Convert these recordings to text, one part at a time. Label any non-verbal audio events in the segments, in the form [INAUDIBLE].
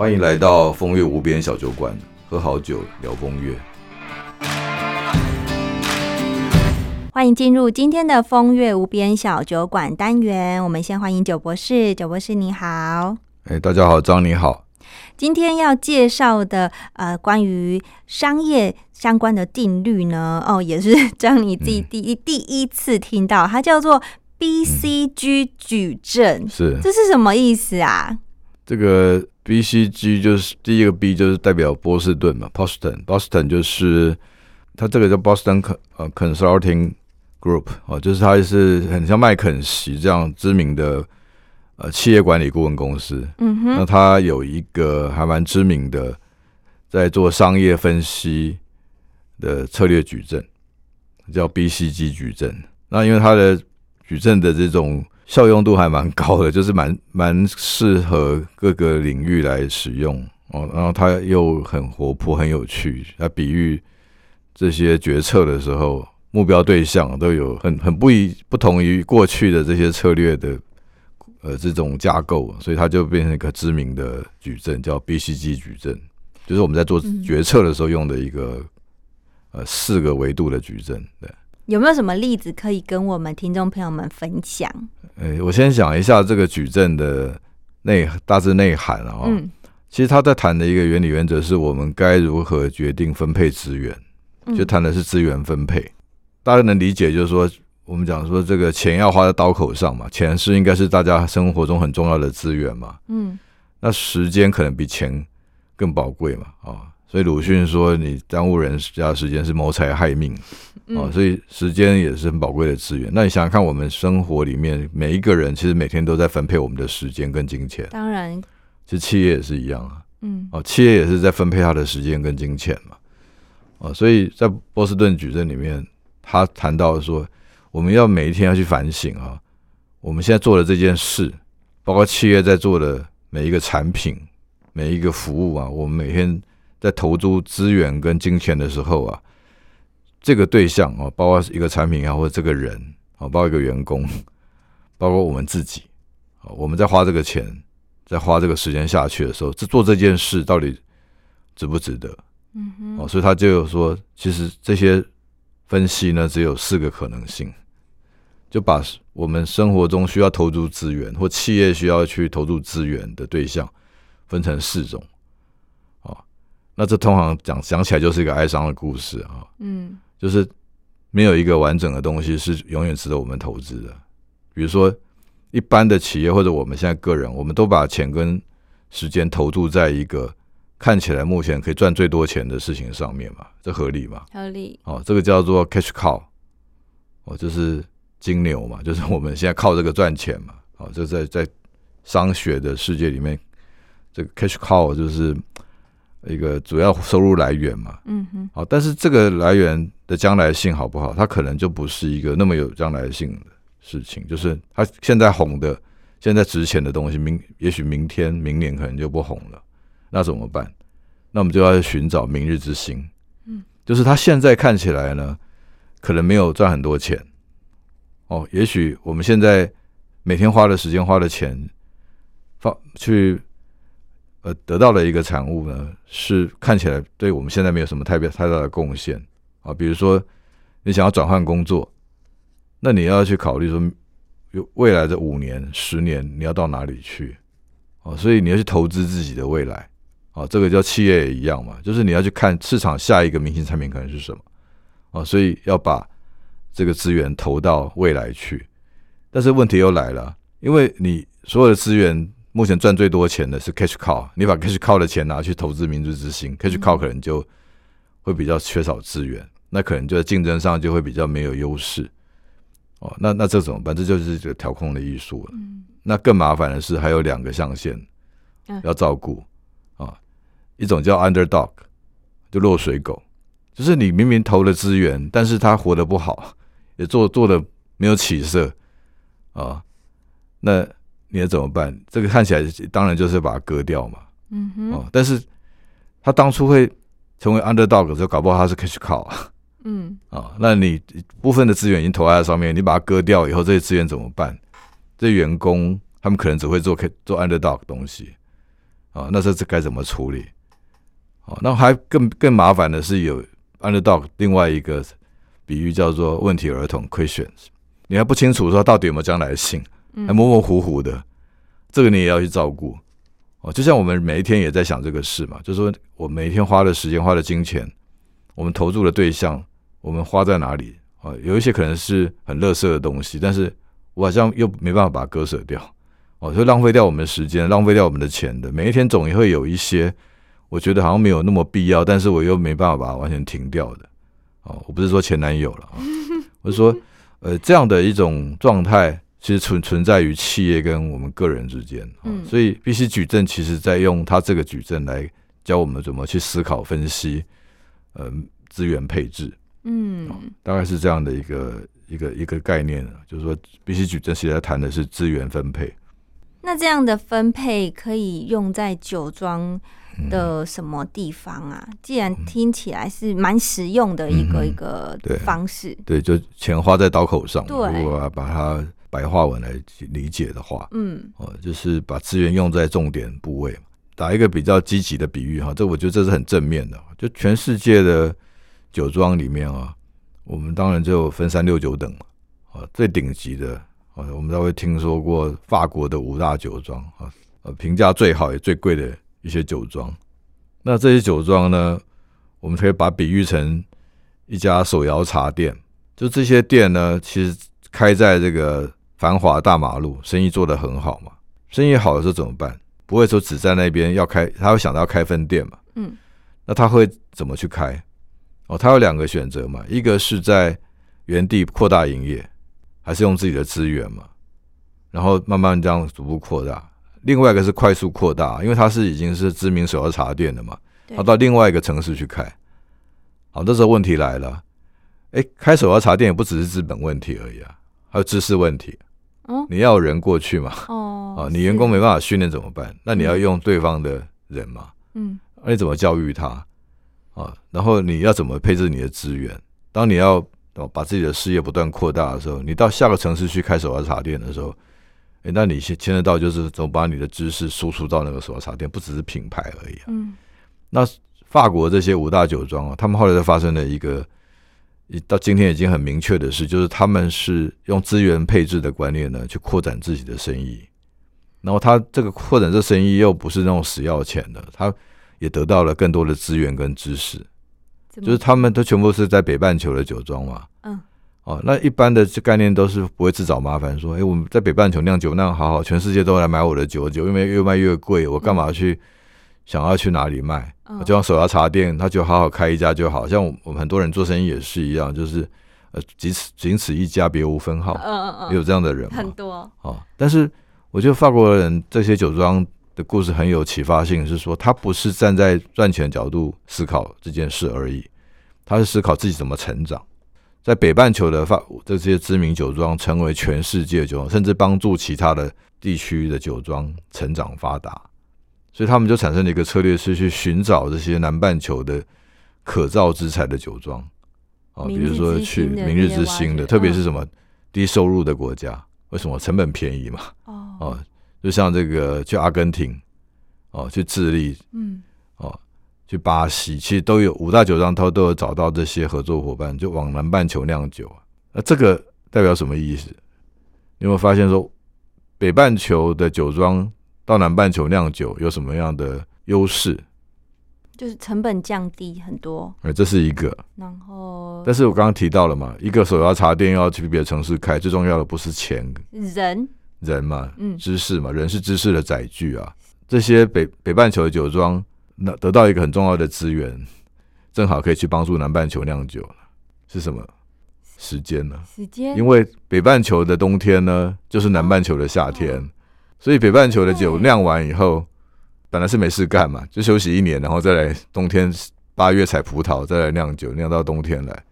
欢迎来到风月无边小酒馆，喝好酒聊风月。欢迎进入今天的风月无边小酒馆单元。我们先欢迎九博士，九博士你好。哎，大家好，张你好。今天要介绍的呃，关于商业相关的定律呢，哦，也是张你自己第一、第一次听到，它叫做 BCG 矩阵，是这是什么意思啊？这个 BCG 就是第一个 B 就是代表波士顿嘛，Boston，Boston 就是它这个叫 Boston 呃 Consulting Group 哦，就是它是很像麦肯锡这样知名的。呃，企业管理顾问公司，嗯哼，那它有一个还蛮知名的，在做商业分析的策略矩阵，叫 BCG 矩阵。那因为它的矩阵的这种效用度还蛮高的，就是蛮蛮适合各个领域来使用哦。然后它又很活泼、很有趣，它比喻这些决策的时候，目标对象都有很很不一不同于过去的这些策略的。呃，这种架构，所以它就变成一个知名的矩阵，叫 BCG 矩阵，就是我们在做决策的时候用的一个呃四个维度的矩阵。对，有没有什么例子可以跟我们听众朋友们分享？呃，我先讲一下这个矩阵的内大致内涵啊。嗯，其实他在谈的一个原理原则是我们该如何决定分配资源，就谈的是资源分配。大家能理解，就是说。我们讲说这个钱要花在刀口上嘛，钱是应该是大家生活中很重要的资源嘛。嗯，那时间可能比钱更宝贵嘛，啊，所以鲁迅说你耽误人家时间是谋财害命，啊，所以时间也是很宝贵的资源。那你想想看，我们生活里面每一个人其实每天都在分配我们的时间跟金钱。当然，其实企业也是一样啊，嗯，哦，企业也是在分配他的时间跟金钱嘛，啊，所以在波士顿矩阵里面，他谈到说。我们要每一天要去反省啊，我们现在做的这件事，包括企业在做的每一个产品、每一个服务啊，我们每天在投注资源跟金钱的时候啊，这个对象啊，包括一个产品啊，或者这个人啊，包括一个员工，[LAUGHS] 包括我们自己啊，我们在花这个钱、在花这个时间下去的时候，这做这件事到底值不值得？嗯哼，哦，所以他就有说，其实这些分析呢，只有四个可能性。就把我们生活中需要投注资源或企业需要去投注资源的对象分成四种，啊，那这通常讲讲起来就是一个哀伤的故事啊，嗯，就是没有一个完整的东西是永远值得我们投资的。比如说，一般的企业或者我们现在个人，我们都把钱跟时间投注在一个看起来目前可以赚最多钱的事情上面嘛，这合理吗？合理。哦，这个叫做 cash cow，哦，就是。金牛嘛，[LAUGHS] 就是我们现在靠这个赚钱嘛，哦，就在在商学的世界里面，这个 cash cow 就是一个主要收入来源嘛，嗯哼，好，但是这个来源的将来性好不好，它可能就不是一个那么有将来性的事情，就是它现在红的、现在值钱的东西，明也许明天、明年可能就不红了，那怎么办？那我们就要寻找明日之星，嗯，就是它现在看起来呢，可能没有赚很多钱。哦，也许我们现在每天花的时间、花的钱，放去呃得到的一个产物呢，是看起来对我们现在没有什么太别太大的贡献啊。比如说，你想要转换工作，那你要去考虑说，有未来的五年、十年你要到哪里去？哦，所以你要去投资自己的未来。哦，这个叫企业也一样嘛，就是你要去看市场下一个明星产品可能是什么。哦，所以要把。这个资源投到未来去，但是问题又来了，因为你所有的资源目前赚最多钱的是 cash cow，你把 cash cow 的钱拿去投资明日之星，cash cow 可能就会比较缺少资源，那可能就在竞争上就会比较没有优势。哦，那那这怎么办？这就是这个调控的艺术了。那更麻烦的是还有两个象限要照顾啊，一种叫 underdog，就落水狗，就是你明明投了资源，但是他活得不好。也做做的没有起色啊，那你要怎么办？这个看起来当然就是把它割掉嘛。嗯哼。哦，但是他当初会成为 underdog 的时候，搞不好他是 cash cow。嗯。啊，[LAUGHS] 那你部分的资源已经投在上面，你把它割掉以后，这些资源怎么办？这员工他们可能只会做做 underdog 东西。啊，那这这该怎么处理？哦，那还更更麻烦的是有 underdog 另外一个比喻叫做问题儿童 questions，你还不清楚说到底有没有将来性，还模模糊糊的，这个你也要去照顾。哦，就像我们每一天也在想这个事嘛，就是说我每一天花的时间、花的金钱，我们投注的对象，我们花在哪里？啊，有一些可能是很垃圾的东西，但是我好像又没办法把它割舍掉，哦，就浪费掉我们的时间，浪费掉我们的钱的。每一天总也会有一些，我觉得好像没有那么必要，但是我又没办法把它完全停掉的。哦，我不是说前男友了啊，我是说，呃，这样的一种状态。其实存存在于企业跟我们个人之间，嗯，所以必须矩阵其实在用它这个矩阵来教我们怎么去思考分析，呃，资源配置，嗯，大概是这样的一个一个一个概念就是说必须矩阵其实在谈的是资源分配。那这样的分配可以用在酒庄的什么地方啊？既然听起来是蛮实用的一个一个方式，对，就钱花在刀口上，如果把它。白话文来理解的话，嗯，哦，就是把资源用在重点部位打一个比较积极的比喻哈，这我觉得这是很正面的。就全世界的酒庄里面啊，我们当然就分三六九等嘛，啊，最顶级的啊，我们都会听说过法国的五大酒庄啊，呃，评价最好也最贵的一些酒庄。那这些酒庄呢，我们可以把比喻成一家手摇茶店，就这些店呢，其实开在这个。繁华大马路，生意做得很好嘛？生意好的时候怎么办？不会说只在那边要开，他会想到要开分店嘛？嗯，那他会怎么去开？哦，他有两个选择嘛，一个是在原地扩大营业，还是用自己的资源嘛？然后慢慢这样逐步扩大。另外一个是快速扩大，因为他是已经是知名手摇茶店的嘛，他到另外一个城市去开。好，这时候问题来了，哎，开手摇茶店也不只是资本问题而已啊，还有知识问题。你要人过去嘛？哦，啊，你员工没办法训练怎么办？那你要用对方的人嘛？嗯，那你怎么教育他？啊，然后你要怎么配置你的资源？当你要把自己的事业不断扩大的时候，你到下个城市去开手摇茶店的时候，哎，那你牵牵得到就是怎么把你的知识输出到那个手摇茶店，不只是品牌而已啊。嗯，那法国这些五大酒庄啊，他们后来就发生了一个。到今天已经很明确的是，就是他们是用资源配置的观念呢，去扩展自己的生意。然后他这个扩展这生意又不是那种死要钱的，他也得到了更多的资源跟知识。就是他们都全部是在北半球的酒庄嘛。嗯。哦，那一般的这概念都是不会自找麻烦，说，哎，我们在北半球酿酒酿好好，全世界都来买我的酒，酒因为越卖越贵，我干嘛去？想要去哪里卖，就像手摇茶店，他就好好开一家就好。像我们很多人做生意也是一样，就是呃，仅此仅此一家，别无分号。嗯嗯嗯，有这样的人很多哦。但是我觉得法国人这些酒庄的故事很有启发性，是说他不是站在赚钱角度思考这件事而已，他是思考自己怎么成长。在北半球的法这些知名酒庄成为全世界酒庄，甚至帮助其他的地区的酒庄成长发达。所以他们就产生了一个策略，是去寻找这些南半球的可造之材的酒庄啊，比如说去明日之星的，特别是什么低收入的国家，为什么成本便宜嘛？哦，就像这个去阿根廷哦，去智利，嗯，哦，去巴西，其实都有五大酒庄，它都有找到这些合作伙伴，就往南半球酿酒那这个代表什么意思？你有没有发现说北半球的酒庄？到南半球酿酒有什么样的优势？就是成本降低很多。哎，这是一个。然后，但是我刚刚提到了嘛，一个手摇茶店要去别的城市开，最重要的不是钱，人，人嘛，嗯，知识嘛，人是知识的载具啊。这些北北半球的酒庄，那得到一个很重要的资源，正好可以去帮助南半球酿酒是什么？时间呢？时间。因为北半球的冬天呢，就是南半球的夏天。所以北半球的酒酿完以后，本来是没事干嘛，就休息一年，然后再来冬天八月采葡萄，再来酿酒，酿到冬天来。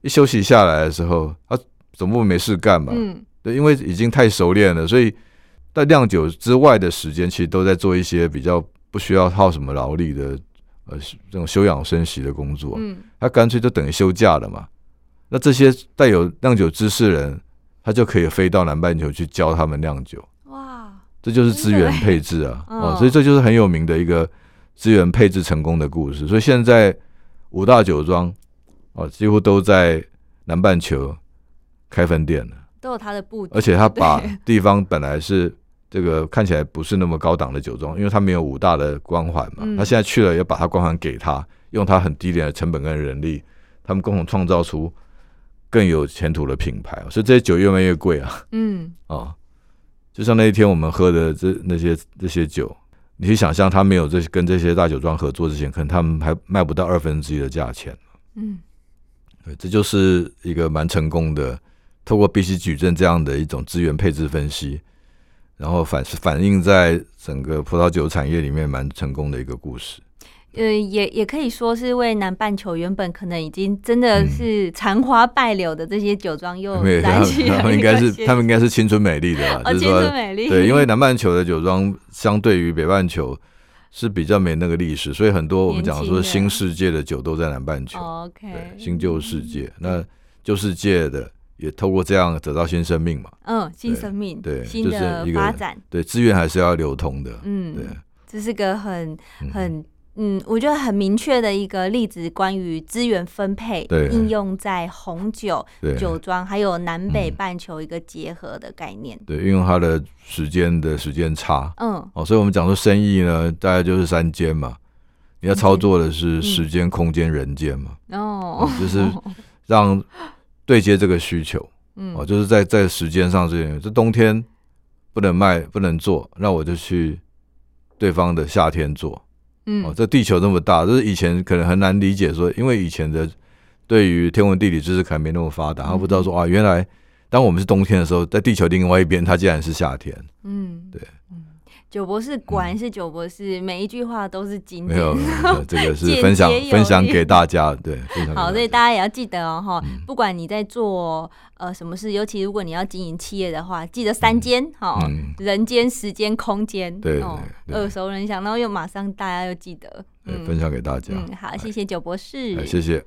一休息下来的时候，他总不没事干嘛？嗯，对，因为已经太熟练了，所以在酿酒之外的时间，其实都在做一些比较不需要耗什么劳力的，呃，这种休养生息的工作。嗯，他干脆就等于休假了嘛。那这些带有酿酒知识人，他就可以飞到南半球去教他们酿酒。这就是资源配置啊，哦，嗯。所以这就是很有名的一个资源配置成功的故事。所以现在五大酒庄哦，几乎都在南半球开分店了，都有它的布局，而且他把 [LAUGHS] 地方本来是这个看起来不是那么高档的酒庄，因为他没有五大的光环嘛，嗯。他现在去了也把它光环给他，用他很低廉的成本跟人力，他们共同创造出更有前途的品牌，所以这些酒越卖越贵啊。嗯，哦，就像那一天我们喝的这那些这些酒，你去想象他没有这跟这些大酒庄合作之前，可能他们还卖不到二分之一的价钱。嗯，对，这就是一个蛮成功的，透过 B C 矩阵这样的一种资源配置分析，然后反反映在整个葡萄酒产业里面蛮成功的一个故事。呃，也也可以说是为南半球原本可能已经真的嗯是残花败柳的这些酒庄又没有，他燃起了们他们应该是他们应该是青春美丽的啦，就是说春美丽，对，因为 [LAUGHS] 南半球的酒庄相对于北半球是比较没那个历史，所以很多我们讲说新世界的酒都在南半球，哦 OK，对，新旧世界。那旧世界的也透过这样得到新生命嘛，嗯，新生命，对新的发展，对，资源还是要流通的，嗯，对，这是个很嗯很嗯，我觉得很明确的一个例子，关于资源分配对。应用在红酒、酒庄还有南北嗯半球一个结合的概念。对，运用它的时间的时间差。嗯。哦，所以我们讲说生意呢，大概就是三间嘛，你要操作的是时间、空间、人间嘛，哦哦，就是让对接这个需求。嗯。哦，就是在在时间上这边，这冬天不能卖不能做，那我就去对方的夏天做。哦，嗯这地球那么大，就是以前可能很难理解说，因为以前的对于天文地理知识可能没那么发达，他不知道说啊，原来当我们是冬天的时候，在地球另外一边，它竟然是夏天。嗯。对。嗯，九博士果然是九博士，每一句话都是经典。没有，[LAUGHS] 这个是分享分享给大家，对，分享好，所以大家也要记得哦，哈、嗯。不管你在做呃什么事，尤其如果你要经营企业的话，记得三间哈、嗯。人间、时间、空间，对哦，耳熟能详，然后又马上大家又记得，对分享给大家，嗯，好，谢谢九博士，哎谢谢。